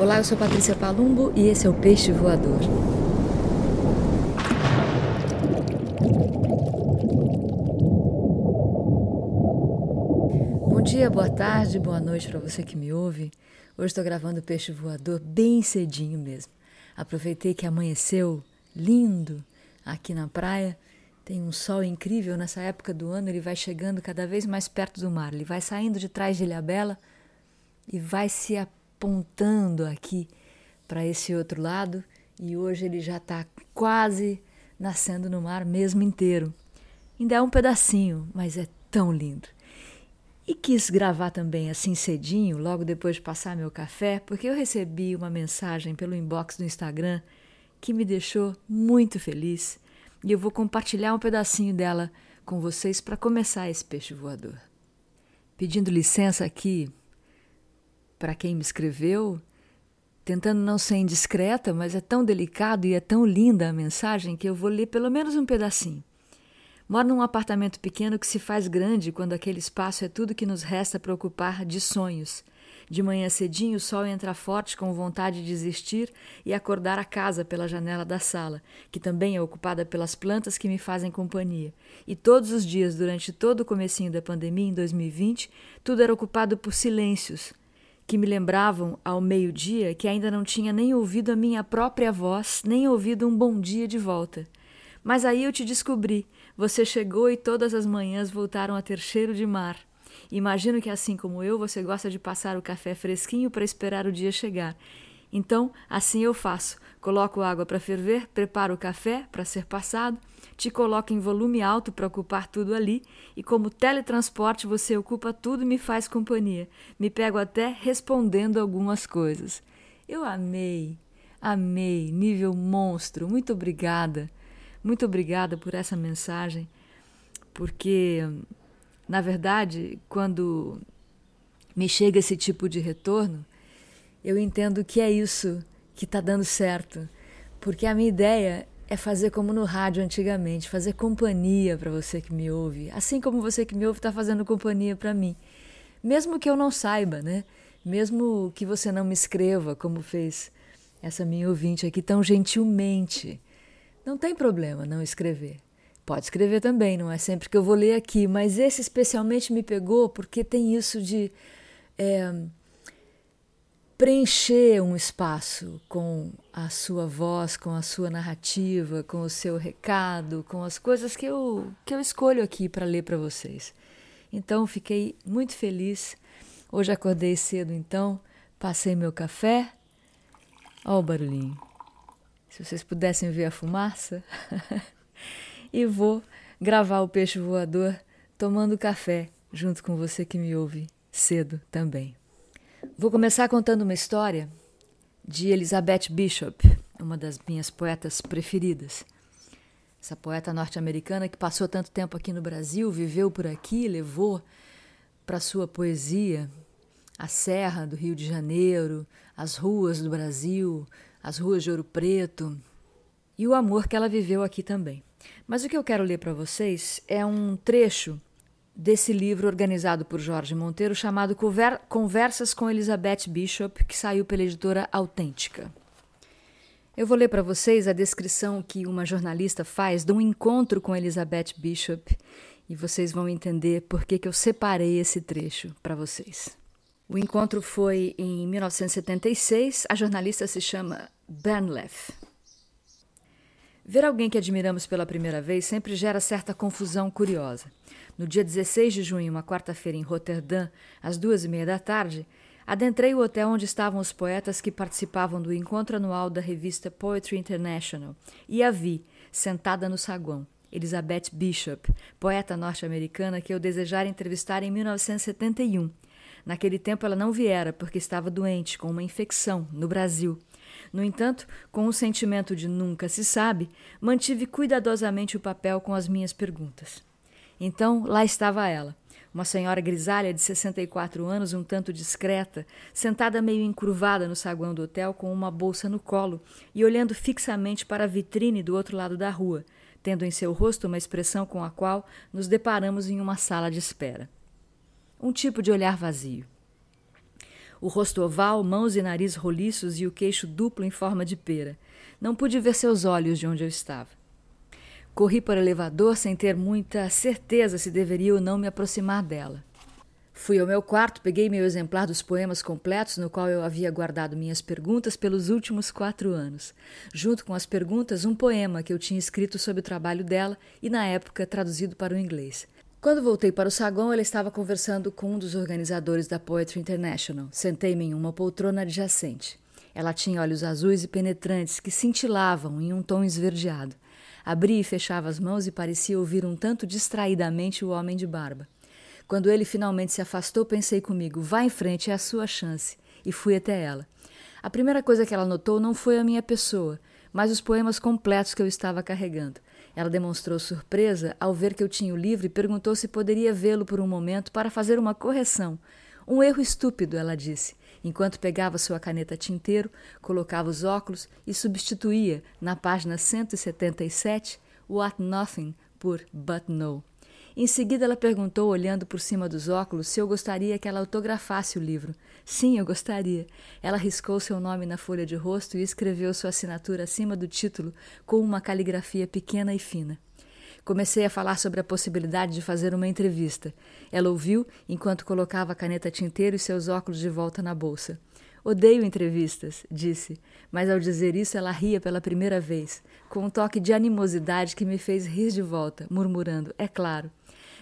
Olá, eu sou Patrícia Palumbo e esse é o Peixe Voador. Bom dia, boa tarde, boa noite para você que me ouve. Hoje estou gravando Peixe Voador bem cedinho mesmo. Aproveitei que amanheceu lindo aqui na praia. Tem um sol incrível nessa época do ano, ele vai chegando cada vez mais perto do mar. Ele vai saindo de trás de Ilhabela e vai se apontando aqui para esse outro lado e hoje ele já está quase nascendo no mar mesmo inteiro. Ainda é um pedacinho, mas é tão lindo. E quis gravar também assim cedinho, logo depois de passar meu café, porque eu recebi uma mensagem pelo inbox do Instagram que me deixou muito feliz e eu vou compartilhar um pedacinho dela com vocês para começar esse peixe voador. Pedindo licença aqui para quem me escreveu, tentando não ser indiscreta, mas é tão delicado e é tão linda a mensagem que eu vou ler pelo menos um pedacinho. Moro num apartamento pequeno que se faz grande quando aquele espaço é tudo que nos resta para ocupar de sonhos. De manhã cedinho, o sol entra forte com vontade de desistir e acordar a casa pela janela da sala, que também é ocupada pelas plantas que me fazem companhia. E todos os dias, durante todo o comecinho da pandemia em 2020, tudo era ocupado por silêncios, que me lembravam ao meio-dia que ainda não tinha nem ouvido a minha própria voz, nem ouvido um bom dia de volta. Mas aí eu te descobri. Você chegou e todas as manhãs voltaram a ter cheiro de mar. Imagino que, assim como eu, você gosta de passar o café fresquinho para esperar o dia chegar. Então, assim eu faço. Coloco água para ferver, preparo o café para ser passado, te coloco em volume alto para ocupar tudo ali, e como teletransporte você ocupa tudo e me faz companhia. Me pego até respondendo algumas coisas. Eu amei, amei, nível monstro. Muito obrigada. Muito obrigada por essa mensagem, porque, na verdade, quando me chega esse tipo de retorno, eu entendo que é isso que está dando certo. Porque a minha ideia é fazer como no rádio antigamente, fazer companhia para você que me ouve, assim como você que me ouve está fazendo companhia para mim. Mesmo que eu não saiba, né? Mesmo que você não me escreva, como fez essa minha ouvinte aqui tão gentilmente. Não tem problema não escrever. Pode escrever também, não é sempre que eu vou ler aqui, mas esse especialmente me pegou porque tem isso de. É, preencher um espaço com a sua voz, com a sua narrativa, com o seu recado, com as coisas que eu, que eu escolho aqui para ler para vocês. Então, fiquei muito feliz. Hoje acordei cedo, então, passei meu café. Olha o barulhinho. Se vocês pudessem ver a fumaça. e vou gravar o peixe voador tomando café junto com você que me ouve cedo também. Vou começar contando uma história de Elizabeth Bishop, uma das minhas poetas preferidas. Essa poeta norte-americana que passou tanto tempo aqui no Brasil, viveu por aqui, levou para sua poesia a serra do Rio de Janeiro, as ruas do Brasil, as ruas de Ouro Preto e o amor que ela viveu aqui também. Mas o que eu quero ler para vocês é um trecho desse livro organizado por Jorge Monteiro chamado Conversas com Elizabeth Bishop, que saiu pela editora Autêntica. Eu vou ler para vocês a descrição que uma jornalista faz de um encontro com Elizabeth Bishop e vocês vão entender por que, que eu separei esse trecho para vocês. O encontro foi em 1976, a jornalista se chama Bernleff. Ver alguém que admiramos pela primeira vez sempre gera certa confusão curiosa. No dia 16 de junho, uma quarta-feira, em Roterdã, às duas e meia da tarde, adentrei o hotel onde estavam os poetas que participavam do encontro anual da revista Poetry International e a vi, sentada no saguão, Elizabeth Bishop, poeta norte-americana que eu desejara entrevistar em 1971. Naquele tempo ela não viera porque estava doente com uma infecção no Brasil no entanto, com o sentimento de nunca se sabe, mantive cuidadosamente o papel com as minhas perguntas. Então, lá estava ela, uma senhora grisalha de 64 anos, um tanto discreta, sentada meio encurvada no saguão do hotel com uma bolsa no colo e olhando fixamente para a vitrine do outro lado da rua, tendo em seu rosto uma expressão com a qual nos deparamos em uma sala de espera. Um tipo de olhar vazio. O rosto oval, mãos e nariz roliços e o queixo duplo em forma de pera. Não pude ver seus olhos de onde eu estava. Corri para o elevador sem ter muita certeza se deveria ou não me aproximar dela. Fui ao meu quarto, peguei meu exemplar dos poemas completos, no qual eu havia guardado minhas perguntas pelos últimos quatro anos. Junto com as perguntas, um poema que eu tinha escrito sobre o trabalho dela e, na época, traduzido para o inglês. Quando voltei para o saguão, ela estava conversando com um dos organizadores da Poetry International. Sentei-me em uma poltrona adjacente. Ela tinha olhos azuis e penetrantes que cintilavam em um tom esverdeado. Abria e fechava as mãos e parecia ouvir um tanto distraidamente o homem de barba. Quando ele finalmente se afastou, pensei comigo: vá em frente, é a sua chance. E fui até ela. A primeira coisa que ela notou não foi a minha pessoa, mas os poemas completos que eu estava carregando. Ela demonstrou surpresa ao ver que eu tinha o livro e perguntou se poderia vê-lo por um momento para fazer uma correção. Um erro estúpido, ela disse, enquanto pegava sua caneta tinteiro, colocava os óculos e substituía, na página 177, What Nothing por But No. Em seguida, ela perguntou, olhando por cima dos óculos, se eu gostaria que ela autografasse o livro. Sim, eu gostaria. Ela riscou seu nome na folha de rosto e escreveu sua assinatura acima do título com uma caligrafia pequena e fina. Comecei a falar sobre a possibilidade de fazer uma entrevista. Ela ouviu enquanto colocava a caneta tinteiro e seus óculos de volta na bolsa. Odeio entrevistas, disse, mas ao dizer isso ela ria pela primeira vez, com um toque de animosidade que me fez rir de volta, murmurando: É claro.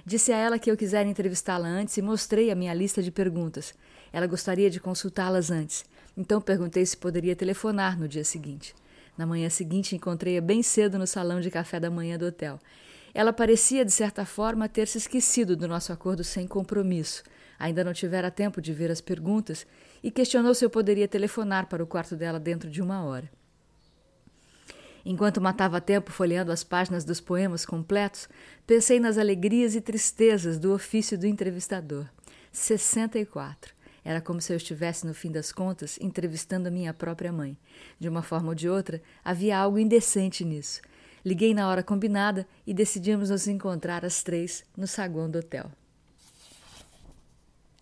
Disse a ela que eu quisera entrevistá-la antes e mostrei a minha lista de perguntas. Ela gostaria de consultá-las antes. Então perguntei se poderia telefonar no dia seguinte. Na manhã seguinte, encontrei-a bem cedo no salão de café da manhã do hotel. Ela parecia, de certa forma, ter se esquecido do nosso acordo sem compromisso. Ainda não tivera tempo de ver as perguntas e questionou se eu poderia telefonar para o quarto dela dentro de uma hora. Enquanto matava tempo folheando as páginas dos poemas completos, pensei nas alegrias e tristezas do ofício do entrevistador. 64. Era como se eu estivesse, no fim das contas, entrevistando a minha própria mãe. De uma forma ou de outra, havia algo indecente nisso. Liguei na hora combinada e decidimos nos encontrar às três no saguão do hotel.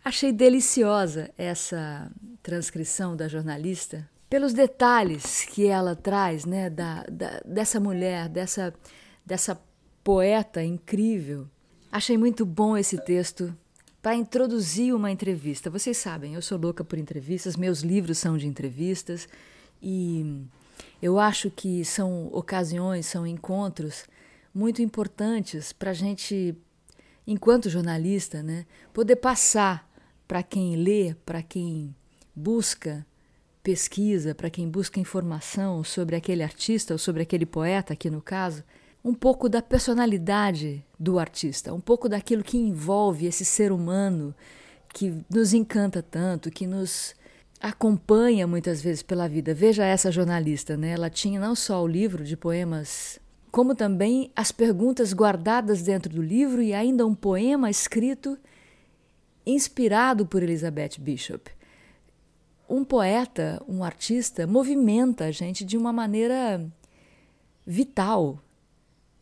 Achei deliciosa essa transcrição da jornalista, pelos detalhes que ela traz, né, da, da, dessa mulher, dessa, dessa poeta incrível. Achei muito bom esse texto para introduzir uma entrevista. Vocês sabem, eu sou louca por entrevistas, meus livros são de entrevistas e eu acho que são ocasiões, são encontros muito importantes para a gente, enquanto jornalista, né, poder passar para quem lê, para quem busca pesquisa, para quem busca informação sobre aquele artista ou sobre aquele poeta, aqui no caso, um pouco da personalidade do artista, um pouco daquilo que envolve esse ser humano que nos encanta tanto, que nos acompanha muitas vezes pela vida. Veja essa jornalista, né? Ela tinha não só o livro de poemas, como também as perguntas guardadas dentro do livro e ainda um poema escrito inspirado por Elizabeth Bishop um poeta, um artista, movimenta a gente de uma maneira vital.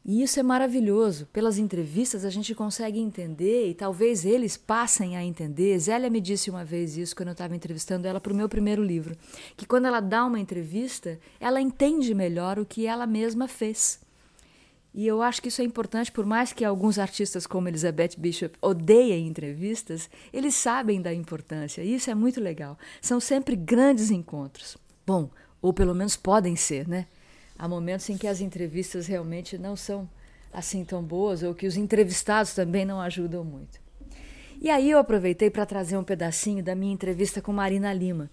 E isso é maravilhoso. Pelas entrevistas a gente consegue entender e talvez eles passem a entender. Zélia me disse uma vez isso quando eu estava entrevistando ela para o meu primeiro livro, que quando ela dá uma entrevista, ela entende melhor o que ela mesma fez. E eu acho que isso é importante, por mais que alguns artistas como Elizabeth Bishop odeiem entrevistas, eles sabem da importância, e isso é muito legal. São sempre grandes encontros. Bom, ou pelo menos podem ser, né? Há momentos em que as entrevistas realmente não são assim tão boas, ou que os entrevistados também não ajudam muito. E aí eu aproveitei para trazer um pedacinho da minha entrevista com Marina Lima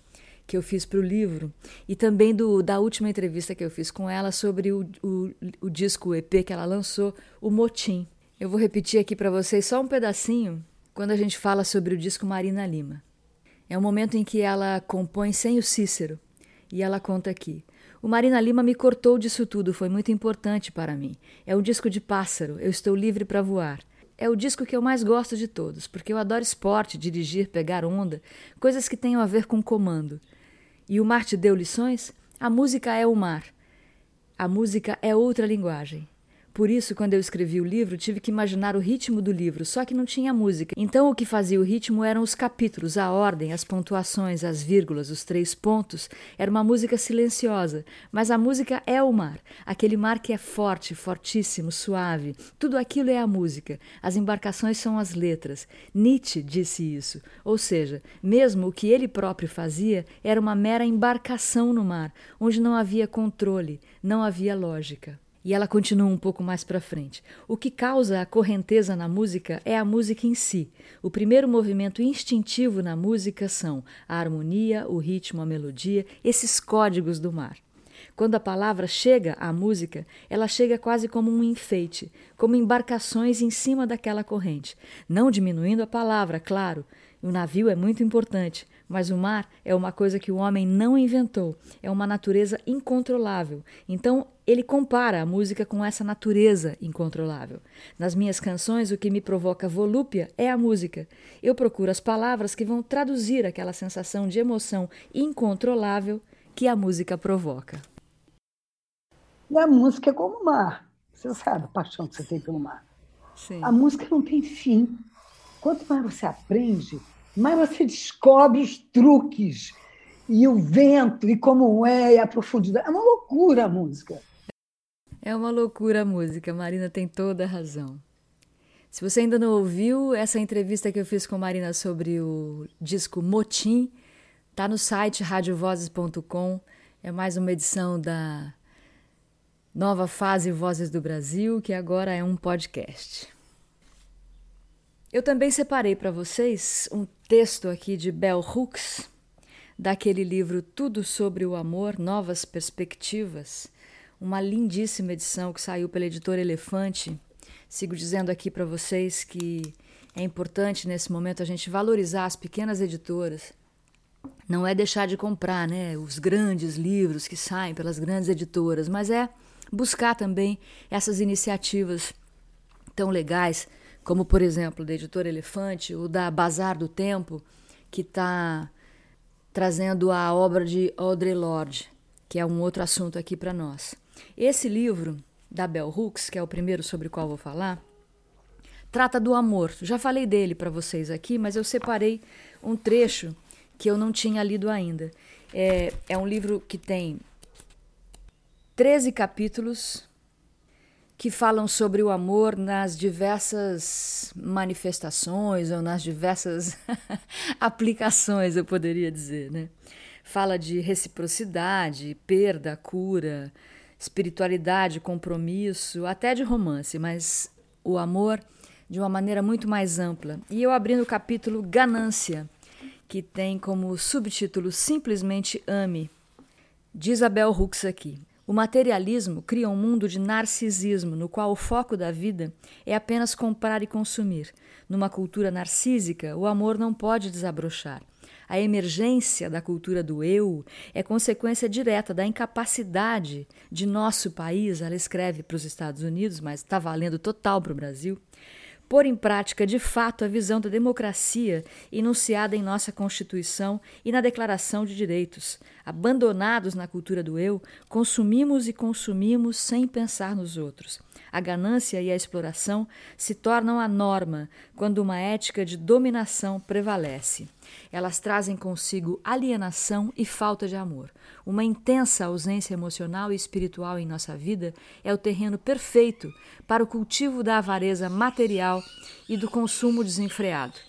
que eu fiz para o livro e também do, da última entrevista que eu fiz com ela sobre o, o, o disco EP que ela lançou, o Motim. Eu vou repetir aqui para vocês só um pedacinho quando a gente fala sobre o disco Marina Lima. É um momento em que ela compõe sem o Cícero e ela conta aqui. O Marina Lima me cortou disso tudo, foi muito importante para mim. É um disco de pássaro, eu estou livre para voar. É o disco que eu mais gosto de todos, porque eu adoro esporte, dirigir, pegar onda, coisas que tenham a ver com comando. E o mar te deu lições? A música é o mar. A música é outra linguagem. Por isso, quando eu escrevi o livro, tive que imaginar o ritmo do livro, só que não tinha música. Então, o que fazia o ritmo eram os capítulos, a ordem, as pontuações, as vírgulas, os três pontos. Era uma música silenciosa, mas a música é o mar, aquele mar que é forte, fortíssimo, suave. Tudo aquilo é a música. As embarcações são as letras. Nietzsche disse isso. Ou seja, mesmo o que ele próprio fazia era uma mera embarcação no mar, onde não havia controle, não havia lógica. E ela continua um pouco mais para frente. O que causa a correnteza na música é a música em si. O primeiro movimento instintivo na música são a harmonia, o ritmo, a melodia, esses códigos do mar. Quando a palavra chega à música, ela chega quase como um enfeite, como embarcações em cima daquela corrente, não diminuindo a palavra, claro. O navio é muito importante, mas o mar é uma coisa que o homem não inventou, é uma natureza incontrolável. Então, ele compara a música com essa natureza incontrolável. Nas minhas canções, o que me provoca volúpia é a música. Eu procuro as palavras que vão traduzir aquela sensação de emoção incontrolável que a música provoca. E a música é como o mar. Você sabe a paixão que você tem pelo mar. Sim. A música não tem fim. Quanto mais você aprende, mais você descobre os truques e o vento e como é e a profundidade. É uma loucura a música. É uma loucura a música, Marina tem toda a razão. Se você ainda não ouviu essa entrevista que eu fiz com Marina sobre o disco Motim, tá no site radiovozes.com. É mais uma edição da Nova Fase Vozes do Brasil, que agora é um podcast. Eu também separei para vocês um texto aqui de Bell Hooks, daquele livro Tudo sobre o Amor, Novas Perspectivas, uma lindíssima edição que saiu pela editora Elefante. Sigo dizendo aqui para vocês que é importante nesse momento a gente valorizar as pequenas editoras. Não é deixar de comprar né, os grandes livros que saem pelas grandes editoras, mas é buscar também essas iniciativas tão legais como por exemplo da editora Elefante, o da Bazar do Tempo, que está trazendo a obra de Audre Lorde, que é um outro assunto aqui para nós. Esse livro da Bell Hooks, que é o primeiro sobre o qual vou falar, trata do amor. Já falei dele para vocês aqui, mas eu separei um trecho que eu não tinha lido ainda. É, é um livro que tem 13 capítulos que falam sobre o amor nas diversas manifestações ou nas diversas aplicações, eu poderia dizer, né? Fala de reciprocidade, perda, cura, espiritualidade, compromisso, até de romance, mas o amor de uma maneira muito mais ampla. E eu abri no capítulo Ganância, que tem como subtítulo Simplesmente Ame. Diz Abel Hooks aqui: o materialismo cria um mundo de narcisismo, no qual o foco da vida é apenas comprar e consumir. Numa cultura narcísica, o amor não pode desabrochar. A emergência da cultura do eu é consequência direta da incapacidade de nosso país, ela escreve para os Estados Unidos, mas está valendo total para o Brasil, pôr em prática de fato a visão da democracia enunciada em nossa Constituição e na Declaração de Direitos. Abandonados na cultura do eu, consumimos e consumimos sem pensar nos outros. A ganância e a exploração se tornam a norma quando uma ética de dominação prevalece. Elas trazem consigo alienação e falta de amor. Uma intensa ausência emocional e espiritual em nossa vida é o terreno perfeito para o cultivo da avareza material e do consumo desenfreado.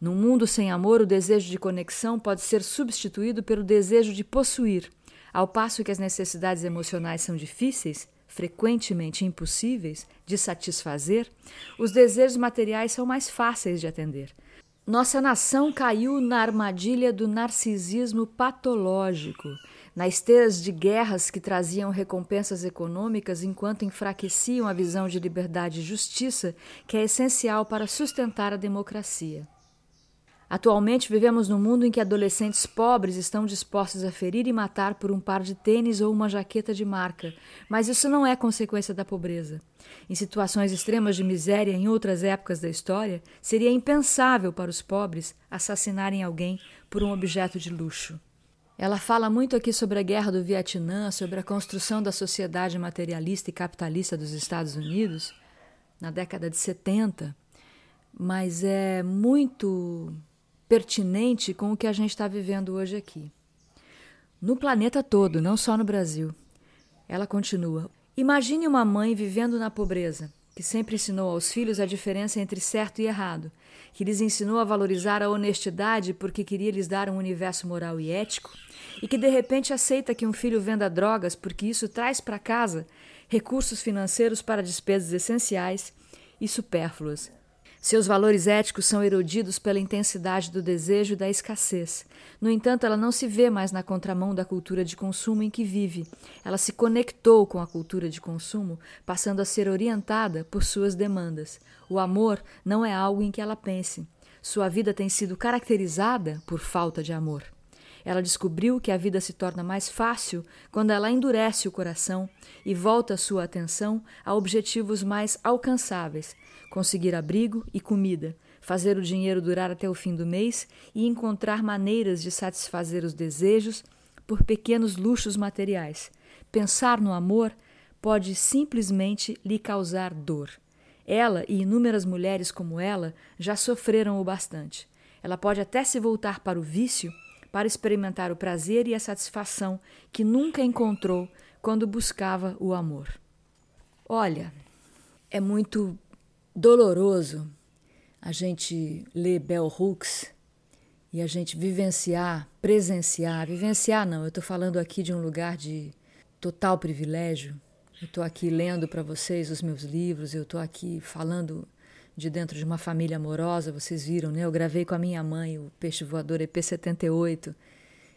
Num mundo sem amor, o desejo de conexão pode ser substituído pelo desejo de possuir. Ao passo que as necessidades emocionais são difíceis, frequentemente impossíveis, de satisfazer, os desejos materiais são mais fáceis de atender. Nossa nação caiu na armadilha do narcisismo patológico, nas esteiras de guerras que traziam recompensas econômicas enquanto enfraqueciam a visão de liberdade e justiça que é essencial para sustentar a democracia. Atualmente vivemos num mundo em que adolescentes pobres estão dispostos a ferir e matar por um par de tênis ou uma jaqueta de marca, mas isso não é consequência da pobreza. Em situações extremas de miséria em outras épocas da história, seria impensável para os pobres assassinarem alguém por um objeto de luxo. Ela fala muito aqui sobre a guerra do Vietnã, sobre a construção da sociedade materialista e capitalista dos Estados Unidos na década de 70, mas é muito pertinente com o que a gente está vivendo hoje aqui. No planeta todo, não só no Brasil. Ela continua: Imagine uma mãe vivendo na pobreza, que sempre ensinou aos filhos a diferença entre certo e errado, que lhes ensinou a valorizar a honestidade porque queria lhes dar um universo moral e ético, e que de repente aceita que um filho venda drogas porque isso traz para casa recursos financeiros para despesas essenciais e supérfluas, seus valores éticos são erodidos pela intensidade do desejo e da escassez. No entanto, ela não se vê mais na contramão da cultura de consumo em que vive. Ela se conectou com a cultura de consumo, passando a ser orientada por suas demandas. O amor não é algo em que ela pense. Sua vida tem sido caracterizada por falta de amor. Ela descobriu que a vida se torna mais fácil quando ela endurece o coração e volta sua atenção a objetivos mais alcançáveis, conseguir abrigo e comida, fazer o dinheiro durar até o fim do mês e encontrar maneiras de satisfazer os desejos por pequenos luxos materiais. Pensar no amor pode simplesmente lhe causar dor. Ela e inúmeras mulheres como ela já sofreram o bastante. Ela pode até se voltar para o vício para experimentar o prazer e a satisfação que nunca encontrou quando buscava o amor. Olha, é muito doloroso a gente ler Bell Hooks e a gente vivenciar, presenciar, vivenciar não, eu estou falando aqui de um lugar de total privilégio. Eu estou aqui lendo para vocês os meus livros, eu estou aqui falando de dentro de uma família amorosa, vocês viram, né? Eu gravei com a minha mãe o Peixe Voador EP78.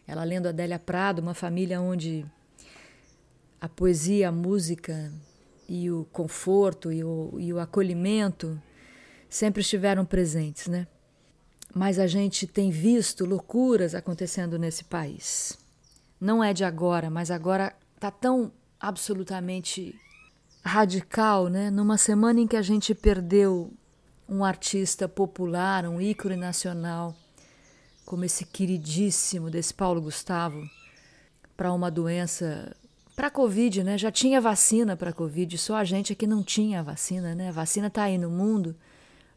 Ela lendo Adélia Prado, uma família onde a poesia, a música e o conforto e o, e o acolhimento sempre estiveram presentes, né? Mas a gente tem visto loucuras acontecendo nesse país. Não é de agora, mas agora está tão absolutamente radical, né? Numa semana em que a gente perdeu um artista popular, um ícone nacional, como esse queridíssimo desse Paulo Gustavo, para uma doença, para a Covid, né? Já tinha vacina para a Covid, só a gente aqui não tinha vacina, né? A vacina está aí no mundo,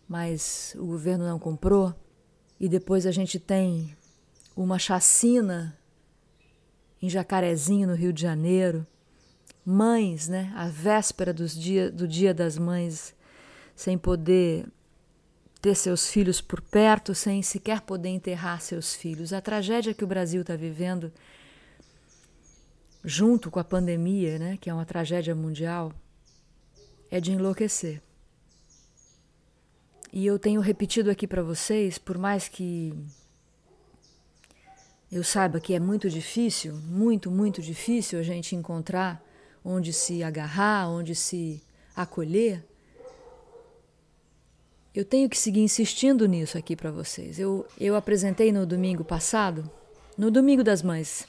mas o governo não comprou. E depois a gente tem uma chacina em Jacarezinho, no Rio de Janeiro. Mães, né? A véspera dos dia, do Dia das Mães, sem poder ter seus filhos por perto sem sequer poder enterrar seus filhos. A tragédia que o Brasil está vivendo, junto com a pandemia, né, que é uma tragédia mundial, é de enlouquecer. E eu tenho repetido aqui para vocês, por mais que eu saiba que é muito difícil, muito, muito difícil a gente encontrar onde se agarrar, onde se acolher, eu tenho que seguir insistindo nisso aqui para vocês. Eu, eu apresentei no domingo passado, no Domingo das Mães,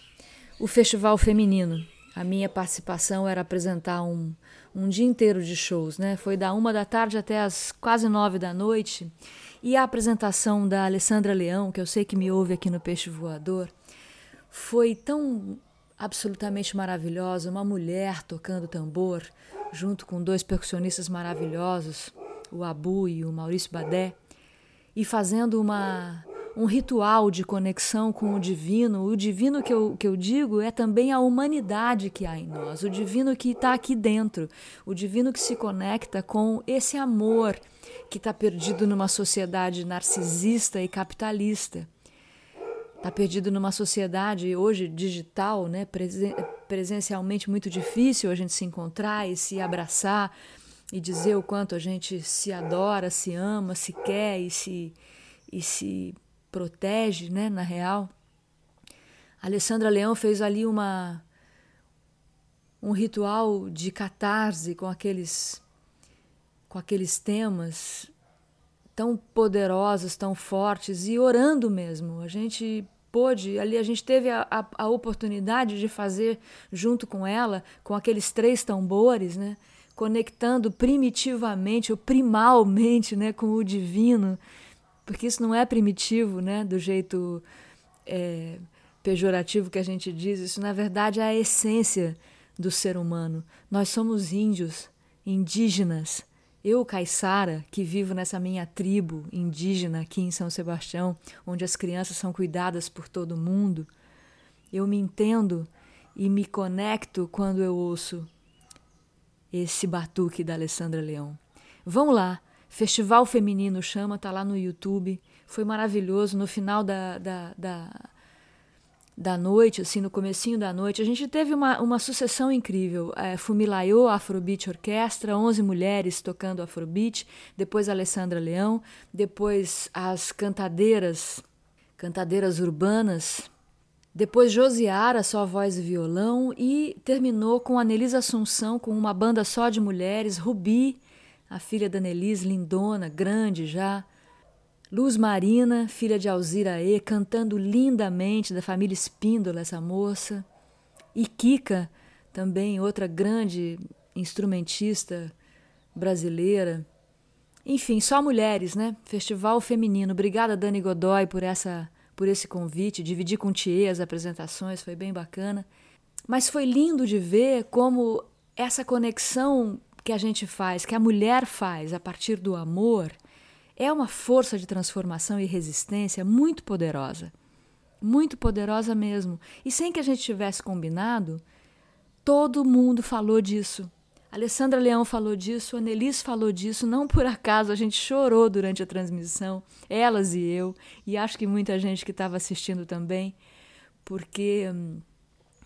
o Festival Feminino. A minha participação era apresentar um, um dia inteiro de shows, né? Foi da uma da tarde até as quase nove da noite. E a apresentação da Alessandra Leão, que eu sei que me ouve aqui no Peixe Voador, foi tão absolutamente maravilhosa. Uma mulher tocando tambor, junto com dois percussionistas maravilhosos o Abu e o Maurício Badé, e fazendo uma, um ritual de conexão com o divino. O divino que eu, que eu digo é também a humanidade que há em nós, o divino que está aqui dentro, o divino que se conecta com esse amor que está perdido numa sociedade narcisista e capitalista. Está perdido numa sociedade hoje digital, né, presencialmente muito difícil a gente se encontrar e se abraçar e dizer o quanto a gente se adora, se ama, se quer e se, e se protege, né, na real. A Alessandra Leão fez ali uma um ritual de catarse com aqueles com aqueles temas tão poderosos, tão fortes e orando mesmo. A gente pôde, ali a gente teve a, a, a oportunidade de fazer junto com ela, com aqueles três tambores, né? Conectando primitivamente ou primalmente né, com o divino, porque isso não é primitivo né, do jeito é, pejorativo que a gente diz, isso na verdade é a essência do ser humano. Nós somos índios, indígenas. Eu, Caiçara, que vivo nessa minha tribo indígena aqui em São Sebastião, onde as crianças são cuidadas por todo mundo, eu me entendo e me conecto quando eu ouço esse batuque da Alessandra Leão. Vão lá, Festival Feminino chama, tá lá no YouTube. Foi maravilhoso. No final da, da, da, da noite, assim, no comecinho da noite, a gente teve uma, uma sucessão incrível. É, Fumilayô, Afrobeat Orquestra, 11 mulheres tocando Afrobeat, depois Alessandra Leão, depois as cantadeiras, cantadeiras urbanas, depois Josiara, só voz e violão, e terminou com Anelisa Assunção, com uma banda só de mulheres, Rubi, a filha da Nelis, lindona, grande já, Luz Marina, filha de Alzira E, cantando lindamente, da família Espíndola, essa moça. E Kika, também outra grande instrumentista brasileira. Enfim, só mulheres, né? Festival feminino. Obrigada, Dani Godoy, por essa por esse convite. Dividir com Tia as apresentações, foi bem bacana. Mas foi lindo de ver como essa conexão que a gente faz, que a mulher faz a partir do amor, é uma força de transformação e resistência muito poderosa. Muito poderosa mesmo. E sem que a gente tivesse combinado, todo mundo falou disso. Alessandra Leão falou disso, a Nelis falou disso, não por acaso a gente chorou durante a transmissão, elas e eu, e acho que muita gente que estava assistindo também, porque hum,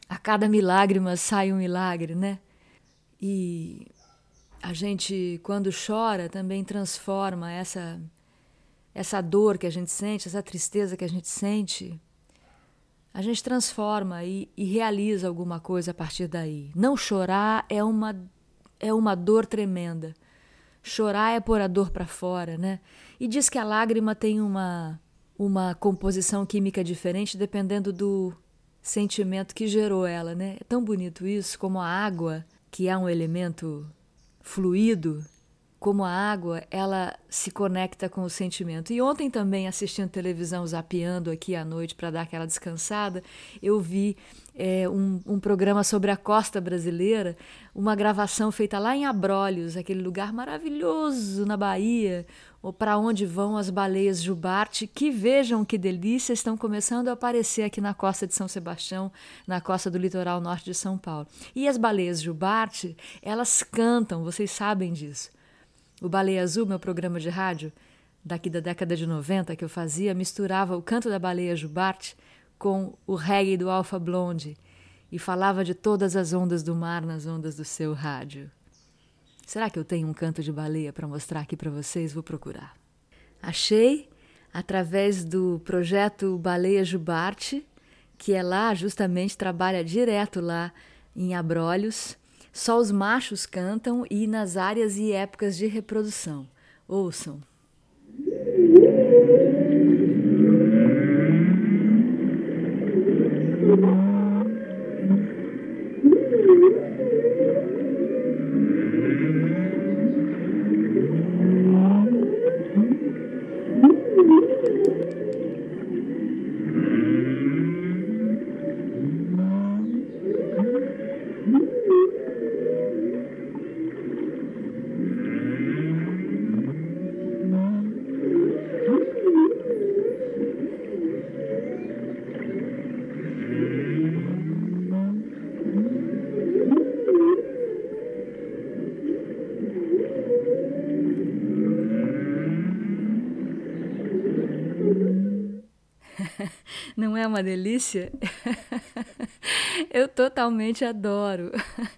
a cada milagre sai um milagre, né? E a gente, quando chora, também transforma essa, essa dor que a gente sente, essa tristeza que a gente sente, a gente transforma e, e realiza alguma coisa a partir daí. Não chorar é uma, é uma dor tremenda. Chorar é pôr a dor para fora, né? E diz que a lágrima tem uma, uma composição química diferente dependendo do sentimento que gerou ela, né? É tão bonito isso, como a água, que é um elemento fluido, como a água, ela se conecta com o sentimento. E ontem também, assistindo televisão, zapeando aqui à noite para dar aquela descansada, eu vi é, um, um, programa sobre a costa brasileira, uma gravação feita lá em Abrolhos, aquele lugar maravilhoso na Bahia, para onde vão as baleias jubarte, que vejam que delícia, estão começando a aparecer aqui na costa de São Sebastião, na costa do litoral norte de São Paulo. E as baleias jubarte, elas cantam, vocês sabem disso. O Baleia Azul, meu programa de rádio, daqui da década de 90 que eu fazia, misturava o canto da baleia jubarte com o reggae do Alpha Blonde e falava de todas as ondas do mar nas ondas do seu rádio. Será que eu tenho um canto de baleia para mostrar aqui para vocês? Vou procurar. Achei através do projeto Baleia Jubarte, que é lá, justamente trabalha direto lá em Abrolhos. Só os machos cantam e nas áreas e épocas de reprodução. Ouçam. Música uma delícia? eu totalmente adoro,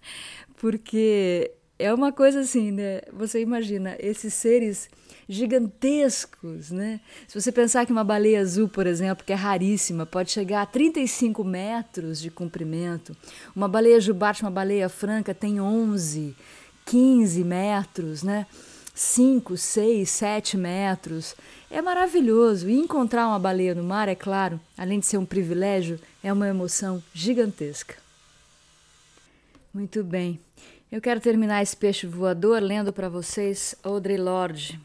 porque é uma coisa assim, né? Você imagina esses seres gigantescos, né? Se você pensar que uma baleia azul, por exemplo, que é raríssima, pode chegar a 35 metros de comprimento, uma baleia jubarte, uma baleia franca, tem 11, 15 metros, né? 5, 6, 7 metros. É maravilhoso. E encontrar uma baleia no mar, é claro, além de ser um privilégio, é uma emoção gigantesca. Muito bem. Eu quero terminar esse peixe voador lendo para vocês Audre Lorde,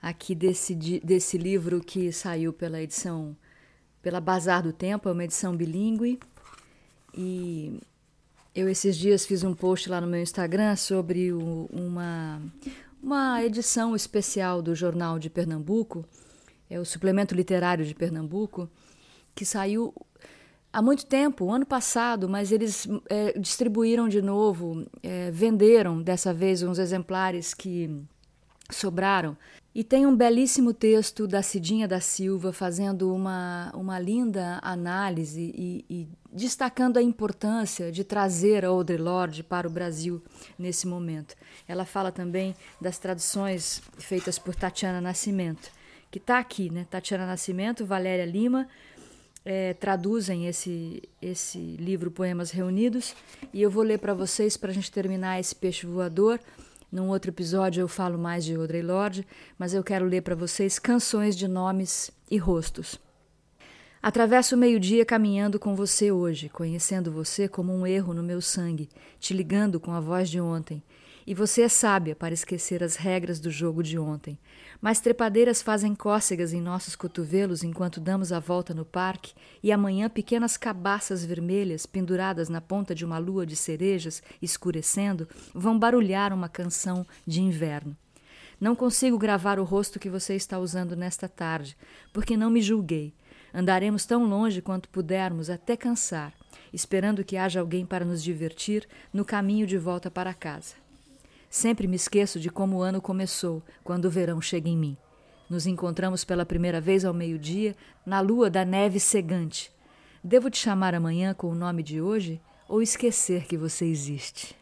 aqui desse, desse livro que saiu pela edição pela Bazar do Tempo, é uma edição bilíngue. E eu esses dias fiz um post lá no meu Instagram sobre o, uma, uma edição especial do Jornal de Pernambuco, é o Suplemento Literário de Pernambuco, que saiu há muito tempo, ano passado, mas eles é, distribuíram de novo, é, venderam dessa vez uns exemplares que sobraram. E tem um belíssimo texto da Cidinha da Silva fazendo uma, uma linda análise e, e destacando a importância de trazer a Audre Lorde para o Brasil nesse momento. Ela fala também das traduções feitas por Tatiana Nascimento, que está aqui, né? Tatiana Nascimento, Valéria Lima, é, traduzem esse, esse livro Poemas Reunidos e eu vou ler para vocês para a gente terminar esse peixe voador. Num outro episódio eu falo mais de Audre Lorde, mas eu quero ler para vocês canções de nomes e rostos. Atravesso o meio-dia caminhando com você hoje, conhecendo você como um erro no meu sangue, te ligando com a voz de ontem, e você é sábia para esquecer as regras do jogo de ontem. Mas trepadeiras fazem cócegas em nossos cotovelos enquanto damos a volta no parque, e amanhã pequenas cabaças vermelhas, penduradas na ponta de uma lua de cerejas, escurecendo, vão barulhar uma canção de inverno. Não consigo gravar o rosto que você está usando nesta tarde, porque não me julguei. Andaremos tão longe quanto pudermos até cansar, esperando que haja alguém para nos divertir no caminho de volta para casa. Sempre me esqueço de como o ano começou, quando o verão chega em mim. Nos encontramos pela primeira vez ao meio-dia, na lua da neve cegante. Devo te chamar amanhã com o nome de hoje ou esquecer que você existe?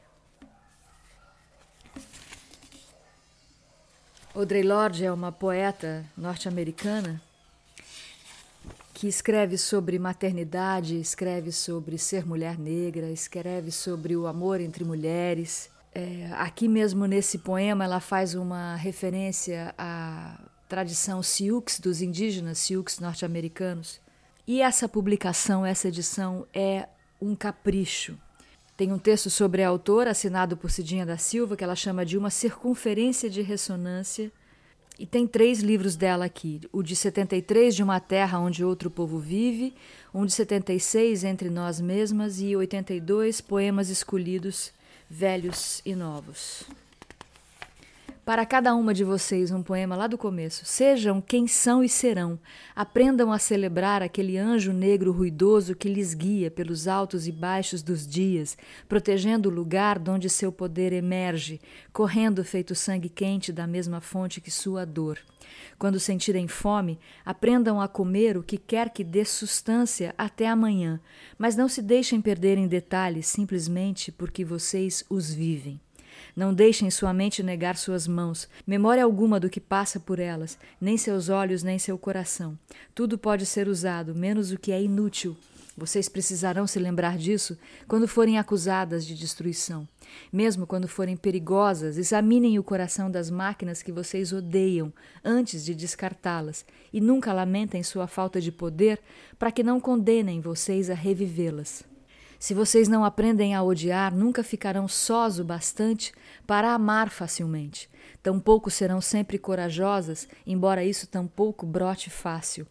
Audre Lorde é uma poeta norte-americana que escreve sobre maternidade, escreve sobre ser mulher negra, escreve sobre o amor entre mulheres é, aqui mesmo nesse poema ela faz uma referência à tradição Sioux dos indígenas Sioux norte-americanos. E essa publicação, essa edição é um capricho. Tem um texto sobre a autora, assinado por Cidinha da Silva, que ela chama de Uma Circunferência de Ressonância. E tem três livros dela aqui: o de 73, De uma Terra Onde Outro Povo Vive, um de 76, Entre Nós Mesmas, e 82, Poemas Escolhidos velhos e novos. Para cada uma de vocês, um poema lá do começo. Sejam quem são e serão. Aprendam a celebrar aquele anjo negro ruidoso que lhes guia pelos altos e baixos dos dias, protegendo o lugar donde seu poder emerge, correndo feito sangue quente da mesma fonte que sua dor. Quando sentirem fome, aprendam a comer o que quer que dê sustância até amanhã, mas não se deixem perder em detalhes simplesmente porque vocês os vivem. Não deixem sua mente negar suas mãos, memória alguma do que passa por elas, nem seus olhos, nem seu coração. Tudo pode ser usado, menos o que é inútil, vocês precisarão se lembrar disso quando forem acusadas de destruição. Mesmo quando forem perigosas, examinem o coração das máquinas que vocês odeiam antes de descartá-las e nunca lamentem sua falta de poder para que não condenem vocês a revivê-las. Se vocês não aprendem a odiar, nunca ficarão sós o bastante para amar facilmente. Tampouco serão sempre corajosas, embora isso tampouco brote fácil.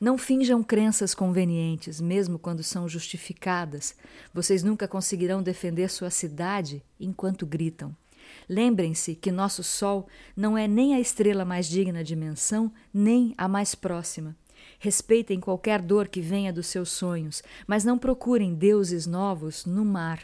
Não finjam crenças convenientes, mesmo quando são justificadas. Vocês nunca conseguirão defender sua cidade enquanto gritam. Lembrem-se que nosso Sol não é nem a estrela mais digna de menção, nem a mais próxima. Respeitem qualquer dor que venha dos seus sonhos, mas não procurem deuses novos no mar,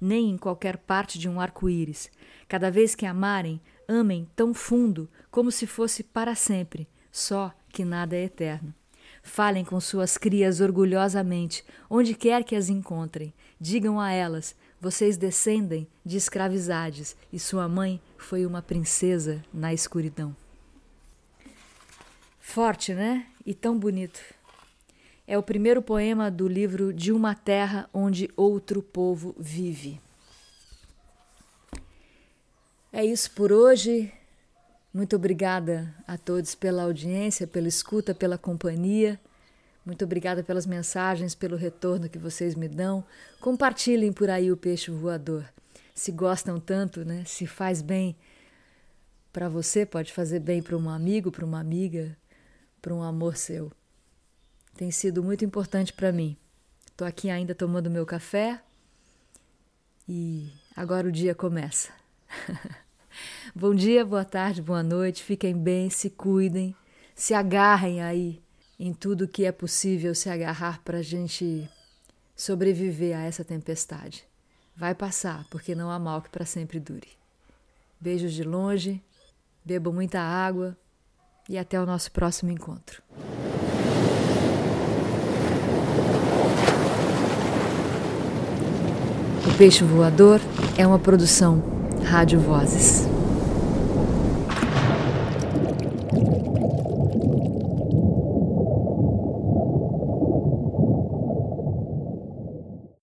nem em qualquer parte de um arco-íris. Cada vez que amarem, amem tão fundo como se fosse para sempre, só que nada é eterno. Falem com suas crias orgulhosamente, onde quer que as encontrem. Digam a elas: vocês descendem de escravizades e sua mãe foi uma princesa na escuridão. Forte, né? E tão bonito. É o primeiro poema do livro De uma Terra Onde Outro Povo Vive. É isso por hoje. Muito obrigada a todos pela audiência, pela escuta, pela companhia. Muito obrigada pelas mensagens, pelo retorno que vocês me dão. Compartilhem por aí o peixe voador. Se gostam tanto, né? Se faz bem para você, pode fazer bem para um amigo, para uma amiga, para um amor seu. tem sido muito importante para mim. Estou aqui ainda tomando meu café e agora o dia começa. Bom dia, boa tarde, boa noite. Fiquem bem, se cuidem, se agarrem aí em tudo que é possível se agarrar para a gente sobreviver a essa tempestade. Vai passar, porque não há mal que para sempre dure. Beijos de longe, bebam muita água e até o nosso próximo encontro. O Peixe Voador é uma produção Rádio Vozes.